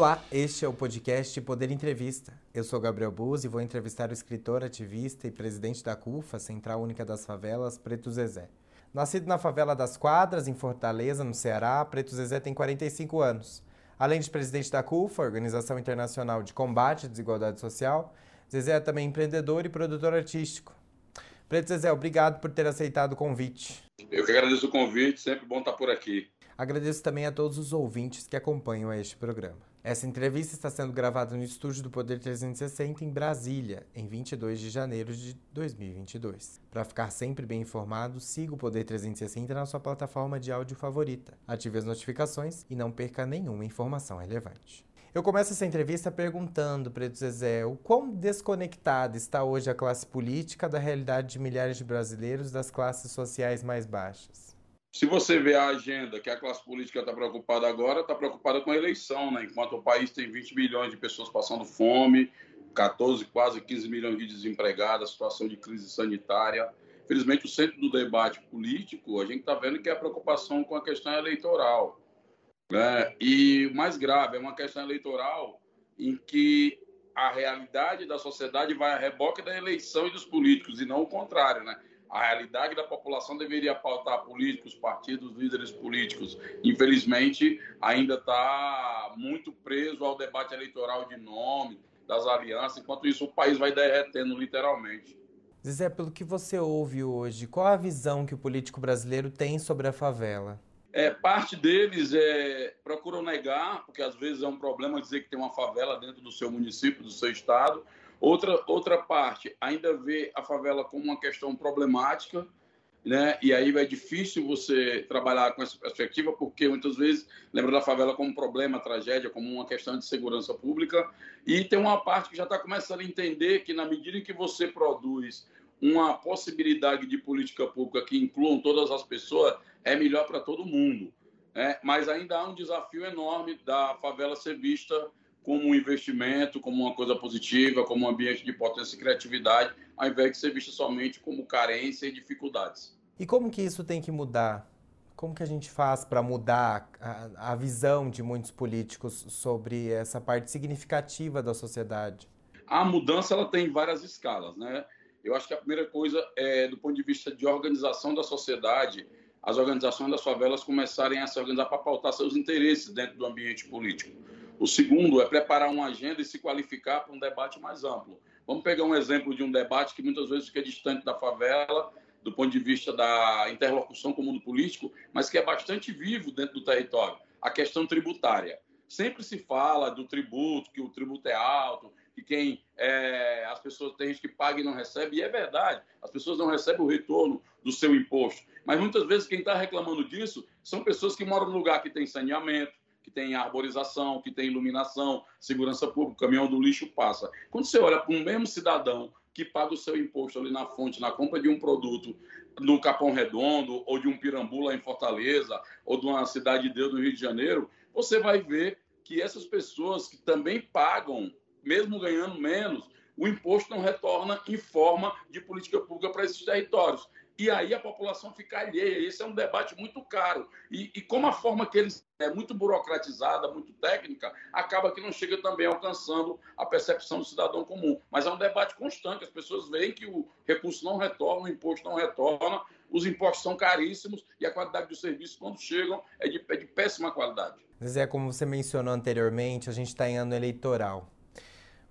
Olá, este é o podcast Poder Entrevista. Eu sou Gabriel Buz e vou entrevistar o escritor, ativista e presidente da CUFA, Central Única das Favelas, Preto Zezé. Nascido na favela das Quadras, em Fortaleza, no Ceará, Preto Zezé tem 45 anos. Além de presidente da CUFA, Organização Internacional de Combate à Desigualdade Social, Zezé é também empreendedor e produtor artístico. Preto Zezé, obrigado por ter aceitado o convite. Eu que agradeço o convite, sempre bom estar por aqui. Agradeço também a todos os ouvintes que acompanham este programa. Essa entrevista está sendo gravada no estúdio do Poder 360 em Brasília, em 22 de janeiro de 2022. Para ficar sempre bem informado, siga o Poder 360 na sua plataforma de áudio favorita, ative as notificações e não perca nenhuma informação relevante. Eu começo essa entrevista perguntando, Preto Zezé, o quão desconectada está hoje a classe política da realidade de milhares de brasileiros das classes sociais mais baixas? Se você vê a agenda que a classe política está preocupada agora, está preocupada com a eleição, né? enquanto o país tem 20 milhões de pessoas passando fome, 14, quase 15 milhões de desempregados, situação de crise sanitária. Felizmente, o centro do debate político, a gente está vendo que é a preocupação com a questão eleitoral. Né? E mais grave é uma questão eleitoral em que a realidade da sociedade vai a reboque da eleição e dos políticos, e não o contrário, né? A realidade da população deveria pautar políticos, partidos, líderes políticos. Infelizmente, ainda está muito preso ao debate eleitoral de nome, das alianças. Enquanto isso, o país vai derretendo literalmente. Zé, pelo que você ouve hoje, qual a visão que o político brasileiro tem sobre a favela? É, parte deles é, procuram negar, porque às vezes é um problema dizer que tem uma favela dentro do seu município, do seu estado, Outra, outra parte ainda vê a favela como uma questão problemática, né? E aí é difícil você trabalhar com essa perspectiva, porque muitas vezes lembra da favela como problema, tragédia, como uma questão de segurança pública. E tem uma parte que já está começando a entender que, na medida em que você produz uma possibilidade de política pública que incluam todas as pessoas, é melhor para todo mundo. Né? Mas ainda há um desafio enorme da favela ser vista como um investimento, como uma coisa positiva, como um ambiente de potência e criatividade, ao invés de ser visto somente como carência e dificuldades. E como que isso tem que mudar? Como que a gente faz para mudar a, a, visão de muitos políticos sobre essa parte significativa da sociedade? A mudança ela tem várias escalas, né? Eu acho que a primeira coisa é do ponto de vista de organização da sociedade, as organizações das favelas começarem a se organizar para pautar seus interesses dentro do ambiente político. O segundo é preparar uma agenda e se qualificar para um debate mais amplo. Vamos pegar um exemplo de um debate que muitas vezes fica distante da favela, do ponto de vista da interlocução com o mundo político, mas que é bastante vivo dentro do território a questão tributária. Sempre se fala do tributo, que o tributo é alto, que quem é, as pessoas têm gente que paga e não recebe, e é verdade, as pessoas não recebem o retorno do seu imposto. Mas muitas vezes quem está reclamando disso são pessoas que moram no lugar que tem saneamento, que tem arborização, que tem iluminação, segurança pública, o caminhão do lixo passa. Quando você olha para um mesmo cidadão que paga o seu imposto ali na fonte, na compra de um produto no Capão Redondo, ou de um Pirambula em Fortaleza, ou de uma cidade de Deus no Rio de Janeiro, você vai ver que essas pessoas que também pagam, mesmo ganhando menos, o imposto não retorna em forma de política pública para esses territórios e aí a população fica alheia. Esse é um debate muito caro. E, e, como a forma que eles é muito burocratizada, muito técnica, acaba que não chega também alcançando a percepção do cidadão comum. Mas é um debate constante. As pessoas veem que o recurso não retorna, o imposto não retorna, os impostos são caríssimos e a qualidade dos serviços, quando chegam, é de, é de péssima qualidade. Zé, como você mencionou anteriormente, a gente está em ano eleitoral.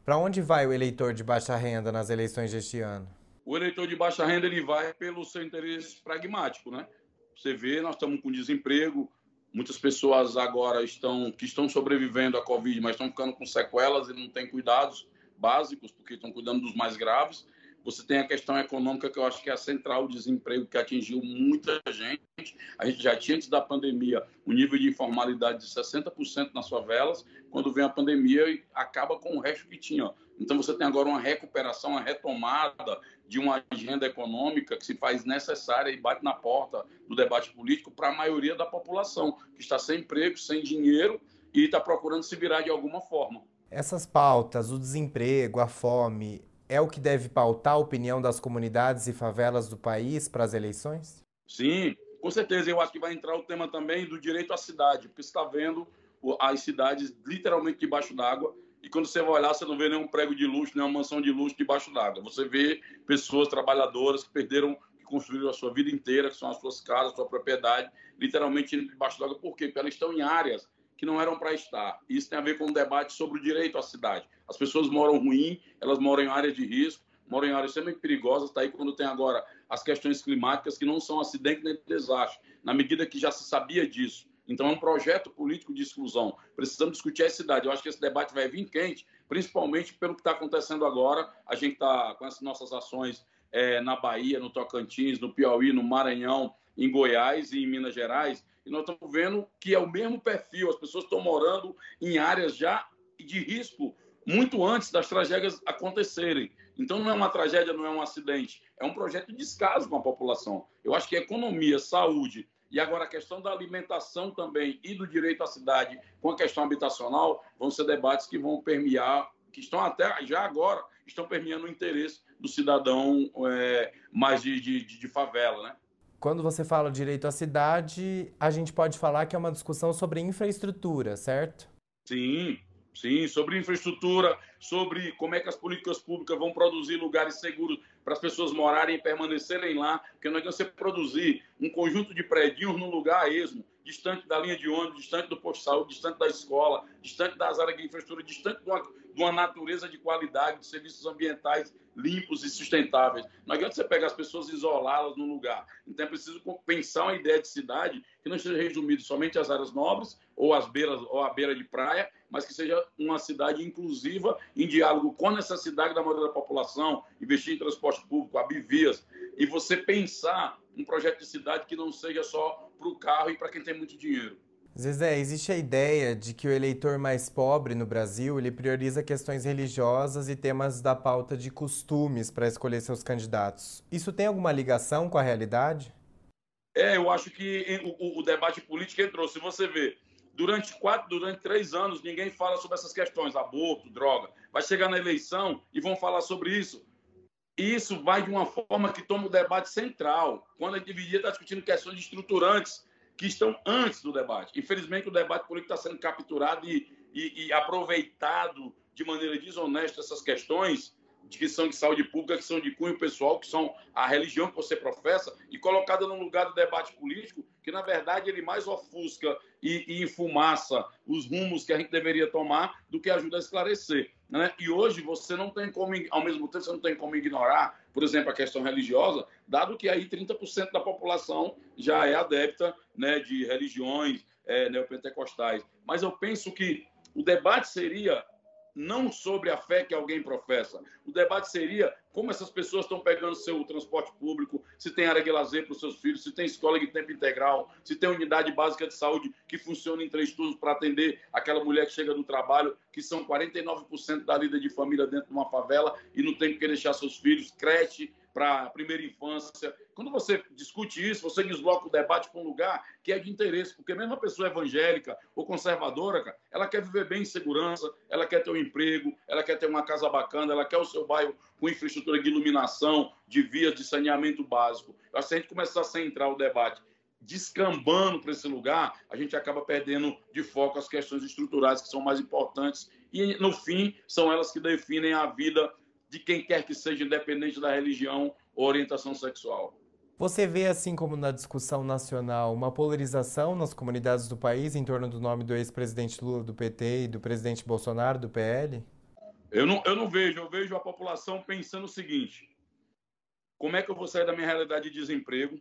Para onde vai o eleitor de baixa renda nas eleições deste ano? O eleitor de baixa renda ele vai pelo seu interesse pragmático, né? Você vê, nós estamos com desemprego, muitas pessoas agora estão que estão sobrevivendo à Covid, mas estão ficando com sequelas e não têm cuidados básicos, porque estão cuidando dos mais graves. Você tem a questão econômica, que eu acho que é a central, o desemprego, que atingiu muita gente. A gente já tinha, antes da pandemia, um nível de informalidade de 60% nas favelas. Quando vem a pandemia, acaba com o resto que tinha. Então, você tem agora uma recuperação, uma retomada de uma agenda econômica que se faz necessária e bate na porta do debate político para a maioria da população, que está sem emprego, sem dinheiro e está procurando se virar de alguma forma. Essas pautas, o desemprego, a fome, é o que deve pautar a opinião das comunidades e favelas do país para as eleições? Sim, com certeza. Eu acho que vai entrar o tema também do direito à cidade, porque está vendo as cidades literalmente debaixo d'água. E quando você vai olhar, você não vê nenhum prego de luxo, nenhuma mansão de luxo debaixo d'água. Você vê pessoas trabalhadoras que perderam, que construíram a sua vida inteira, que são as suas casas, a sua propriedade, literalmente debaixo d'água. Por quê? Porque elas estão em áreas que não eram para estar. Isso tem a ver com o debate sobre o direito à cidade. As pessoas moram ruim, elas moram em áreas de risco, moram em áreas extremamente perigosas. Está aí quando tem agora as questões climáticas, que não são acidente nem desastre, na medida que já se sabia disso. Então, é um projeto político de exclusão. Precisamos discutir a cidade. Eu acho que esse debate vai vir quente, principalmente pelo que está acontecendo agora. A gente está com as nossas ações é, na Bahia, no Tocantins, no Piauí, no Maranhão, em Goiás e em Minas Gerais, e nós estamos vendo que é o mesmo perfil, as pessoas estão morando em áreas já de risco muito antes das tragédias acontecerem. Então não é uma tragédia, não é um acidente, é um projeto de descaso com a população. Eu acho que economia, saúde e agora a questão da alimentação também e do direito à cidade com a questão habitacional vão ser debates que vão permear, que estão até já agora estão permeando o interesse do cidadão é, mais de, de, de favela, né? Quando você fala direito à cidade, a gente pode falar que é uma discussão sobre infraestrutura, certo? Sim, sim, sobre infraestrutura, sobre como é que as políticas públicas vão produzir lugares seguros para as pessoas morarem e permanecerem lá, porque não adianta você produzir um conjunto de prédios num lugar esmo, distante da linha de ônibus, distante do posto de saúde, distante da escola, distante das áreas de infraestrutura, distante de uma, uma natureza de qualidade, de serviços ambientais limpos e sustentáveis. Não adianta você pegar as pessoas e isolá-las num lugar. Então é preciso pensar uma ideia de cidade que não esteja resumido somente às áreas nobres ou às beiras ou à beira de praia, mas que seja uma cidade inclusiva, em diálogo com a necessidade da maioria da população, investir em transporte público, abrir vias, e você pensar um projeto de cidade que não seja só para o carro e para quem tem muito dinheiro. Zezé, existe a ideia de que o eleitor mais pobre no Brasil ele prioriza questões religiosas e temas da pauta de costumes para escolher seus candidatos. Isso tem alguma ligação com a realidade? É, eu acho que o, o, debate político entrou. Se você vê, durante quatro, durante três anos, ninguém fala sobre essas questões, aborto, droga. Vai chegar na eleição e vão falar sobre isso. E isso vai de uma forma que toma o debate central. Quando a gente deveria estar discutindo questões estruturantes que estão antes do debate. Infelizmente, o debate político está sendo capturado e, e, e aproveitado de maneira desonesta essas questões que são de saúde pública, que são de cunho pessoal, que são a religião que você professa, e colocada no lugar do debate político, que na verdade ele mais ofusca e, e enfumaça os rumos que a gente deveria tomar do que ajuda a esclarecer. Né? E hoje você não tem como, ao mesmo tempo, você não tem como ignorar, por exemplo, a questão religiosa, dado que aí 30% da população já é adepta né, de religiões é, neopentecostais. Mas eu penso que o debate seria não sobre a fé que alguém professa. O debate seria como essas pessoas estão pegando seu transporte público, se tem área de lazer para os seus filhos, se tem escola de tempo integral, se tem unidade básica de saúde que funciona em três turnos para atender aquela mulher que chega do trabalho, que são 49% da líder de família dentro de uma favela e não tem que deixar seus filhos, creche, para a primeira infância. Quando você discute isso, você desloca o debate para um lugar que é de interesse, porque mesmo a pessoa evangélica ou conservadora, cara, ela quer viver bem em segurança, ela quer ter um emprego, ela quer ter uma casa bacana, ela quer o seu bairro com infraestrutura de iluminação, de vias de saneamento básico. Eu acho que se a gente começar a centrar o debate descambando para esse lugar, a gente acaba perdendo de foco as questões estruturais que são mais importantes e, no fim, são elas que definem a vida de quem quer que seja, independente da religião ou orientação sexual. Você vê, assim como na discussão nacional, uma polarização nas comunidades do país em torno do nome do ex-presidente Lula do PT e do presidente Bolsonaro do PL? Eu não, eu não vejo, eu vejo a população pensando o seguinte: como é que eu vou sair da minha realidade de desemprego?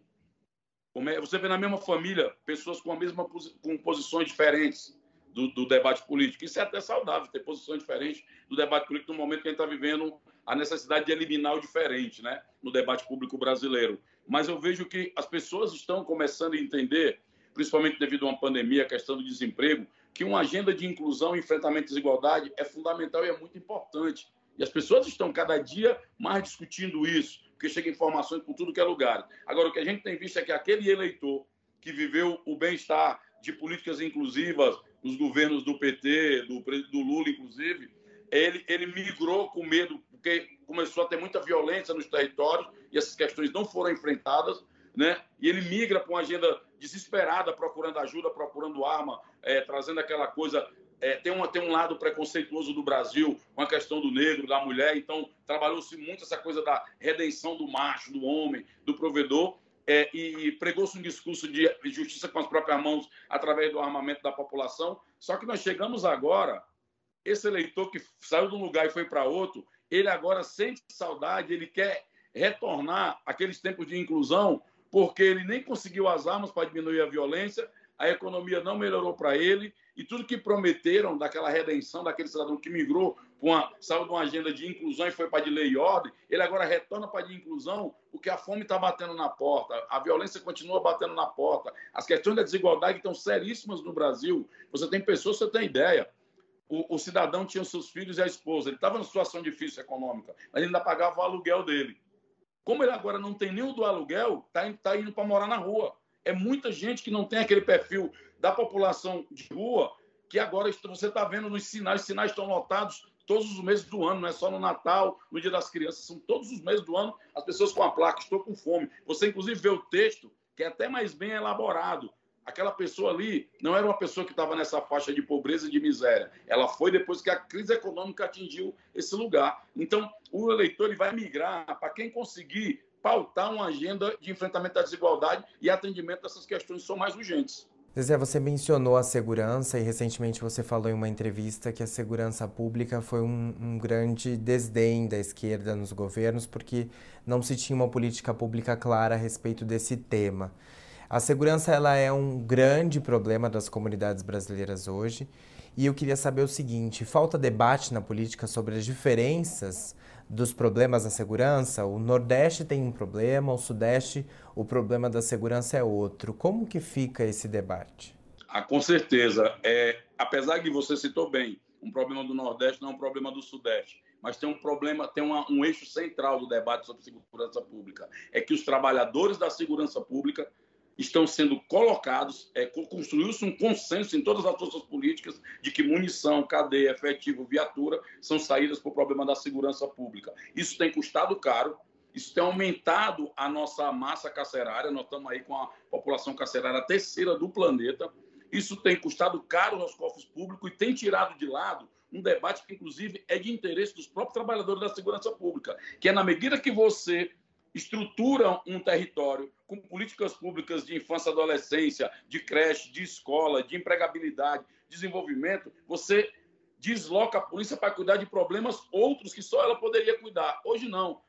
É, você vê na mesma família pessoas com a mesma com posições diferentes do, do, debate político. Isso é até saudável, ter posições diferentes do debate político no momento que a gente está vivendo a necessidade de eliminar o diferente né, no debate público brasileiro. Mas eu vejo que as pessoas estão começando a entender, principalmente devido a uma pandemia, a questão do desemprego, que uma agenda de inclusão e enfrentamento à desigualdade é fundamental e é muito importante. E as pessoas estão cada dia mais discutindo isso, porque chega informações por tudo que é lugar. Agora, o que a gente tem visto é que aquele eleitor que viveu o bem-estar de políticas inclusivas nos governos do PT, do, do Lula, inclusive, ele, ele migrou com medo, porque começou a ter muita violência nos territórios e essas questões não foram enfrentadas. né? E ele migra para uma agenda desesperada, procurando ajuda, procurando arma, é, trazendo aquela coisa. É, tem, uma, tem um lado preconceituoso do Brasil com a questão do negro, da mulher, então trabalhou-se muito essa coisa da redenção do macho, do homem, do provedor, é, e pregou-se um discurso de justiça com as próprias mãos através do armamento da população. Só que nós chegamos agora, esse eleitor que saiu de um lugar e foi para outro, ele agora sente saudade, ele quer retornar aqueles tempos de inclusão, porque ele nem conseguiu as armas para diminuir a violência, a economia não melhorou para ele, e tudo que prometeram daquela redenção daquele cidadão que migrou, uma, saiu de uma agenda de inclusão e foi para de lei e ordem, ele agora retorna para de inclusão porque a fome está batendo na porta, a violência continua batendo na porta, as questões da desigualdade estão seríssimas no Brasil. Você tem pessoas, você tem ideia, o, o, cidadão tinha os seus filhos e a esposa. Ele estava numa situação difícil econômica, mas ele ainda pagava o aluguel dele. Como ele agora não tem o do aluguel, está tá indo para morar na rua. É muita gente que não tem aquele perfil da população de rua, que agora você está vendo nos sinais, os sinais estão lotados todos os meses do ano, não é só no Natal, no Dia das Crianças, são todos os meses do ano as pessoas com a placa, estou com fome. Você, inclusive, vê o texto, que é até mais bem elaborado aquela pessoa ali não era uma pessoa que estava nessa faixa de pobreza e de miséria. Ela foi depois que a crise econômica atingiu esse lugar. Então, o eleitor ele vai migrar para quem conseguir pautar uma agenda de enfrentamento da desigualdade e atendimento dessas questões que são mais urgentes. Zezé, você mencionou a segurança e recentemente você falou em uma entrevista que a segurança pública foi um, um, grande desdém da esquerda nos governos porque não se tinha uma política pública clara a respeito desse tema. A segurança ela é um grande problema das comunidades brasileiras hoje. E eu queria saber o seguinte: falta debate na política sobre as diferenças dos problemas da segurança? O Nordeste tem um problema, o Sudeste, o problema da segurança é outro. Como que fica esse debate? Ah, com certeza. É, apesar que você citou bem, um problema do Nordeste não é um problema do Sudeste mas tem um problema, tem uma, um eixo central do debate sobre segurança pública. É que os trabalhadores da segurança pública estão sendo colocados, é, construiu-se um consenso em todas as forças políticas de que munição, cadeia, efetivo, viatura são saídas para o problema da segurança pública. Isso tem custado caro, isso tem aumentado a nossa massa carcerária, nós estamos aí com a população carcerária terceira do planeta. Isso tem custado caro aos cofres públicos e tem tirado de lado um debate que, inclusive, é de interesse dos próprios trabalhadores da segurança pública, que é na medida que você estrutura um território com políticas públicas de infância adolescência, de creche, de escola, de empregabilidade, desenvolvimento, você desloca a polícia para cuidar de problemas outros que só ela poderia cuidar. Hoje não.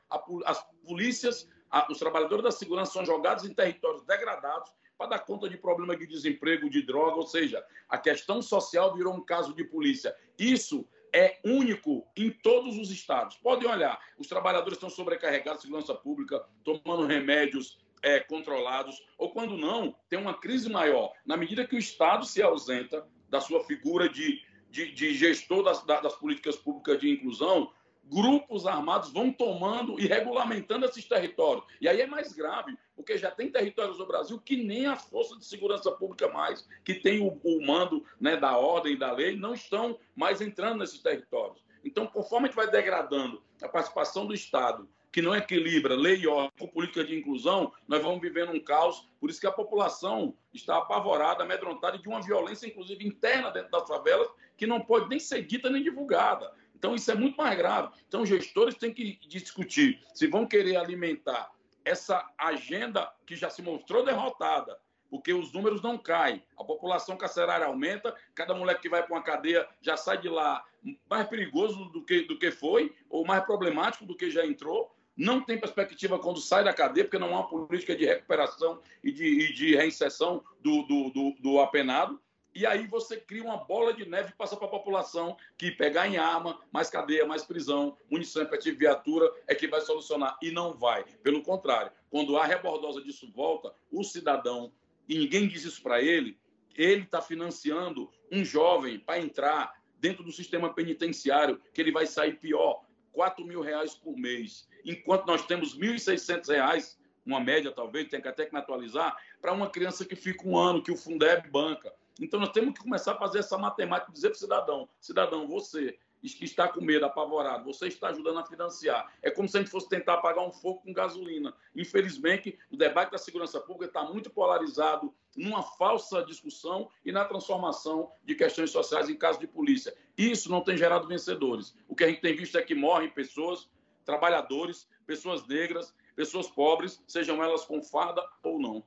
as polícias, os trabalhadores da segurança são jogados em territórios degradados para dar conta de problemas de desemprego, de droga, ou seja, a questão social virou um caso de polícia. Isso é único em todos os estados. Podem olhar, os trabalhadores estão sobrecarregados, segurança pública, tomando remédios é, controlados, ou quando não, tem uma crise maior. Na medida que o Estado se ausenta da sua figura de, de, de gestor das, das políticas públicas de inclusão, grupos armados vão tomando e regulamentando esses territórios. E aí é mais grave, porque já tem territórios no Brasil que nem as forças de segurança pública mais, que tem o, o mando né, da ordem e da lei, não estão mais entrando nesses territórios. Então, conforme a gente vai degradando a participação do Estado que não equilibra lei e ordem com política de inclusão, nós vamos vivendo um caos. Por isso que a população está apavorada, amedrontada de uma violência, inclusive interna dentro das favelas, que não pode nem ser dita nem divulgada. Então, isso é muito mais grave. Então, os gestores têm que discutir se vão querer alimentar essa agenda que já se mostrou derrotada, porque os números não caem, a população carcerária aumenta, cada moleque que vai para uma cadeia já sai de lá mais perigoso do que, do que foi, ou mais problemático do que já entrou não tem perspectiva quando sai da cadeia, porque não há uma política de recuperação e de, e de reinserção do, do, do, do, apenado. E aí você cria uma bola de neve e passa para a população que pegar em arma, mais cadeia, mais prisão, munição, efetivo, viatura, é que vai solucionar. E não vai. Pelo contrário, quando a rebordosa disso volta, o cidadão, e ninguém diz isso para ele, ele está financiando um jovem para entrar dentro do sistema penitenciário, que ele vai sair pior, 4 mil reais por mês enquanto nós temos R$ 1.600, uma média talvez, tem que até que atualizar, para uma criança que fica um ano, que o Fundeb banca. Então nós temos que começar a fazer essa matemática, dizer para o cidadão, cidadão, você que está com medo, apavorado, você está ajudando a financiar. É como se a gente fosse tentar apagar um fogo com gasolina. Infelizmente, o debate da segurança pública está muito polarizado numa falsa discussão e na transformação de questões sociais em caso de polícia. Isso não tem gerado vencedores. O que a gente tem visto é que morrem pessoas, trabalhadores, pessoas negras, pessoas pobres, sejam elas com farda ou não.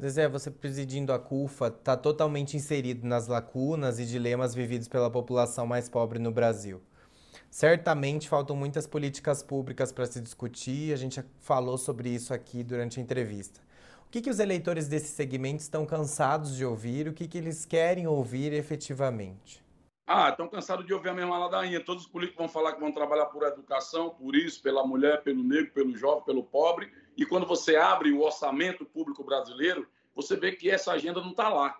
Zezé, você presidindo a CUFA está totalmente inserido nas lacunas e dilemas vividos pela população mais pobre no Brasil. Certamente faltam muitas políticas públicas para se discutir, a gente falou sobre isso aqui durante a entrevista. O que, que os eleitores desse segmento estão cansados de ouvir? O que, que eles querem ouvir efetivamente? Ah, estão cansados de ouvir a mesma ladainha. Todos os políticos vão falar que vão trabalhar por educação, por isso, pela mulher, pelo negro, pelo jovem, pelo pobre e quando você abre o orçamento público brasileiro, você vê que essa agenda não está lá.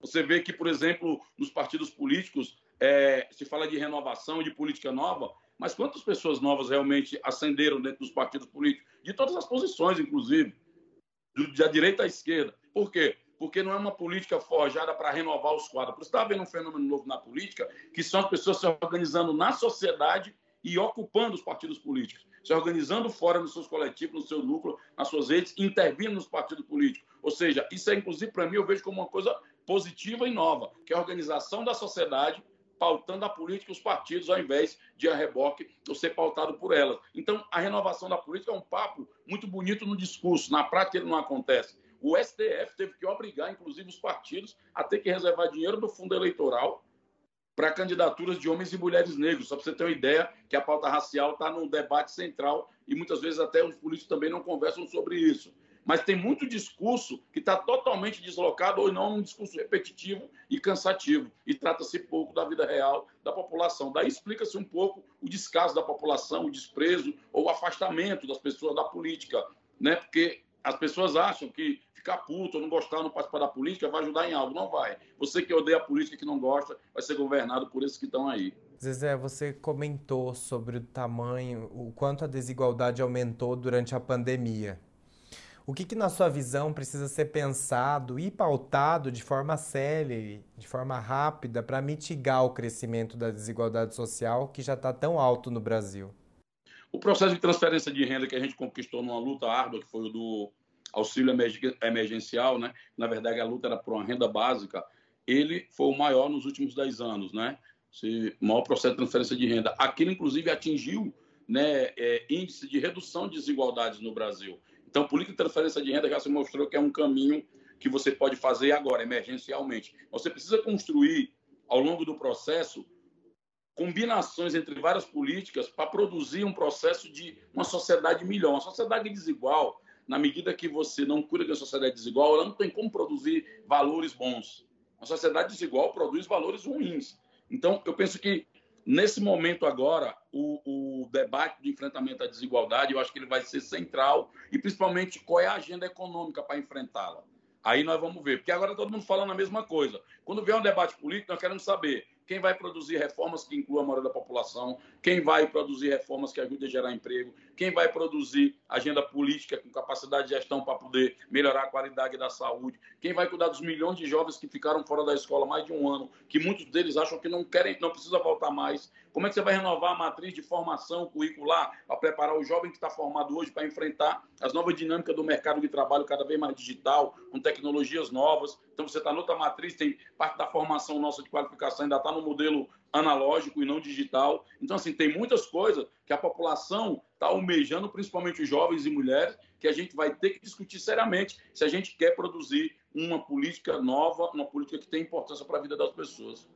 Você vê que, por exemplo, nos partidos políticos é, se fala de renovação, de política nova, mas quantas pessoas novas realmente ascenderam dentro dos partidos políticos? De todas as posições, inclusive, da direita à esquerda. Por quê? Porque não é uma política forjada para renovar os quadros. Isso está havendo um fenômeno novo na política, que são as pessoas se organizando na sociedade e ocupando os partidos políticos se organizando fora nos seus coletivos, no seu núcleo, nas suas redes, intervindo nos partidos políticos. Ou seja, isso é, inclusive, para mim, eu vejo como uma coisa positiva e nova, que é a organização da sociedade pautando a política os partidos, ao invés de a reboque ou ser pautado por elas. Então, a renovação da política é um papo muito bonito no discurso, na prática ele não acontece. O STF teve que obrigar, inclusive, os partidos a ter que reservar dinheiro do fundo eleitoral para candidaturas de homens e mulheres negros. Só para você ter uma ideia que a pauta racial está no debate central e muitas vezes até os políticos também não conversam sobre isso. Mas tem muito discurso que está totalmente deslocado ou não um discurso repetitivo e cansativo. E trata-se pouco da vida real da população. Daí explica-se um pouco o descaso da população, o desprezo ou o afastamento das pessoas da política. Né? Porque as pessoas acham que ficar puto não gostar, não participar da política, vai ajudar em algo. Não vai. Você que odeia a política, que não gosta, vai ser governado por esses que estão aí. Zezé, você comentou sobre o tamanho, o quanto a desigualdade aumentou durante a pandemia. O que, que, na sua visão, precisa ser pensado e pautado de forma célere, de forma rápida, para mitigar o crescimento da desigualdade social que já está tão alto no Brasil? O processo de transferência de renda que a gente conquistou numa luta árdua, que foi o do auxílio emergencial, né? na verdade a luta era por uma renda básica, ele foi o maior nos últimos 10 anos, né? o maior processo de transferência de renda. Aquilo, inclusive, atingiu né, é, índice de redução de desigualdades no Brasil. Então, política de transferência de renda já se mostrou que é um caminho que você pode fazer agora, emergencialmente. Você precisa construir, ao longo do processo, combinações entre várias políticas para produzir um processo de uma sociedade melhor. Uma sociedade desigual, na medida que você não cura da sociedade desigual, ela não tem como produzir valores bons. A sociedade desigual produz valores ruins. Então, eu penso que nesse momento agora, o, o, debate de enfrentamento à desigualdade, eu acho que ele vai ser central e principalmente qual é a agenda econômica para enfrentá-la. Aí nós vamos ver, porque agora todo mundo falando a mesma coisa. Quando vier um debate político, nós queremos saber quem vai produzir reformas que incluam a maioria da população, quem vai produzir reformas que ajudem a gerar emprego, quem vai produzir agenda política com capacidade de gestão para poder melhorar a qualidade da saúde, quem vai cuidar dos milhões de jovens que ficaram fora da escola mais de um ano, que muitos deles acham que não querem, não precisa voltar mais. Como é que você vai renovar a matriz de formação curricular para preparar o jovem que está formado hoje para enfrentar as novas dinâmicas do mercado de trabalho cada vez mais digital, com tecnologias novas? Então você está noutra matriz, tem parte da formação nossa de qualificação ainda está no modelo analógico e não digital. Então, assim, tem muitas coisas que a população está almejando, principalmente os jovens e mulheres, que a gente vai ter que discutir seriamente se a gente quer produzir uma política nova, uma política que tem importância para a vida das pessoas.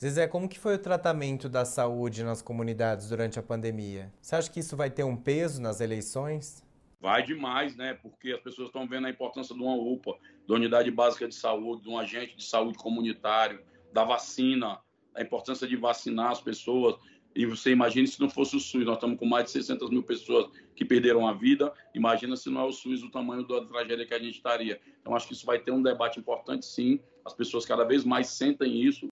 Zezé, como que foi o tratamento da saúde nas comunidades durante a pandemia? Você acha que isso vai ter um peso nas eleições? Vai demais, né? Porque as pessoas estão vendo a importância de uma UPA, da unidade básica de saúde, de um agente de saúde comunitário, da vacina, a importância de vacinar as pessoas. E você imagina se não fosse o SUS, nós estamos com mais de 600 mil pessoas que perderam a vida. Imagina se não é o SUS o tamanho da tragédia que a gente estaria. Então, acho que isso vai ter um debate importante, sim. As pessoas cada vez mais sentem isso.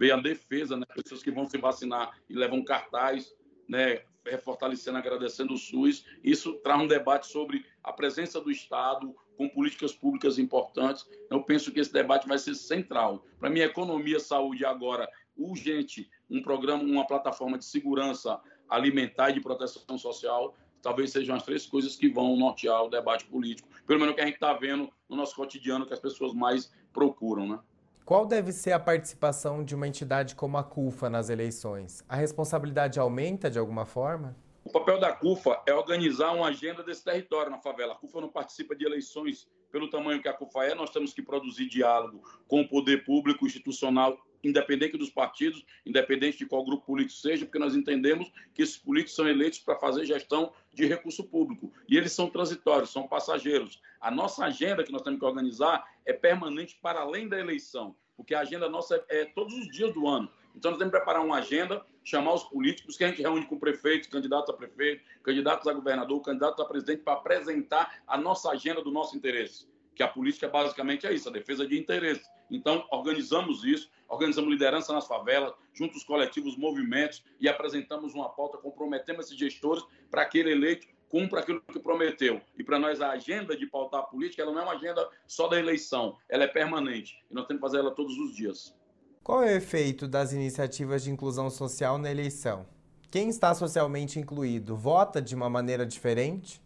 Veio a defesa, né? Pessoas que vão se vacinar e levam cartaz, né? Fortalecendo, agradecendo o SUS. Isso traz um debate sobre a presença do Estado, com políticas públicas importantes. Eu penso que esse debate vai ser central. Para mim, economia, saúde agora urgente um programa, uma plataforma de segurança alimentar e de proteção social, talvez sejam as três coisas que vão nortear o debate político, pelo menos o que a gente está vendo no nosso cotidiano, que as pessoas mais procuram, né? Qual deve ser a participação de uma entidade como a CUFA nas eleições? A responsabilidade aumenta de alguma forma? O papel da CUFA é organizar uma agenda desse território na favela. A CUFA não participa de eleições pelo tamanho que a CUFA é, nós temos que produzir diálogo com o poder público institucional independente dos partidos, independente de qual grupo político seja, porque nós entendemos que esses políticos são eleitos para fazer gestão de recurso público e eles são transitórios, são passageiros. A nossa agenda que nós temos que organizar é permanente para além da eleição, porque a agenda nossa é, é todos os dias do ano. Então, nós temos que preparar uma agenda, chamar os políticos, que a gente reúne com prefeitos, candidatos a prefeito, candidatos a governador, candidatos a presidente, para apresentar a nossa agenda do nosso interesse. Que a política basicamente é isso, a defesa de interesse. Então, organizamos isso, organizamos liderança nas favelas, junto aos coletivos, movimentos, e apresentamos uma pauta, comprometemos esses gestores para que ele eleito cumpra aquilo que prometeu. E para nós a agenda de pautar a política, ela não é uma agenda só da eleição, ela é permanente. E nós temos que fazer ela todos os dias. Qual é o efeito das iniciativas de inclusão social na eleição? Quem está socialmente incluído vota de uma maneira diferente?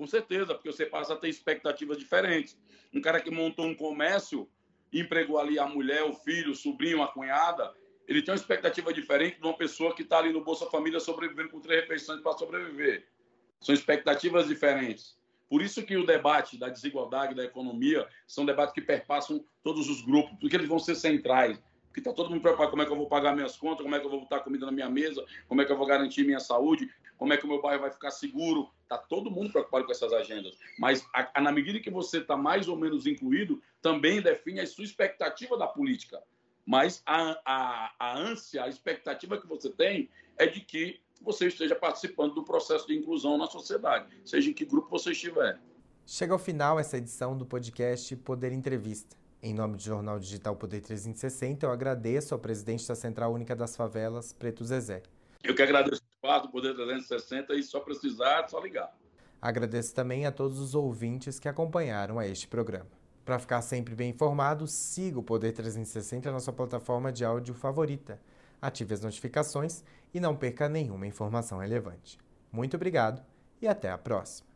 Com certeza, porque você passa a ter expectativas diferentes. Um cara que montou um comércio, empregou ali a mulher, o filho, o sobrinho, a cunhada, ele tem uma expectativa diferente de uma pessoa que está ali no Bolsa Família sobrevivendo com três refeições para sobreviver. São expectativas diferentes. Por isso que o debate da desigualdade, da economia, são debates que perpassam todos os grupos, porque eles vão ser centrais. Porque está todo mundo preocupado como é que eu vou pagar minhas contas, como é que eu vou botar comida na minha mesa, como é que eu vou garantir minha saúde, como é que o meu bairro vai ficar seguro. Está todo mundo preocupado com essas agendas. Mas a, a, na medida que você está mais ou menos incluído, também define a sua expectativa da política. Mas a, a, a ânsia, a expectativa que você tem é de que você esteja participando do processo de inclusão na sociedade, seja em que grupo você estiver. Chega ao final essa edição do podcast Poder Entrevista. Em nome do Jornal Digital Poder 360, eu agradeço ao presidente da Central Única das Favelas, Preto Zezé. Eu que agradeço espaço do Poder 360 e só precisar, é só ligar. Agradeço também a todos os ouvintes que acompanharam a este programa. Para ficar sempre bem informado, siga o Poder 360 na sua plataforma de áudio favorita. Ative as notificações e não perca nenhuma informação relevante. Muito obrigado e até a próxima.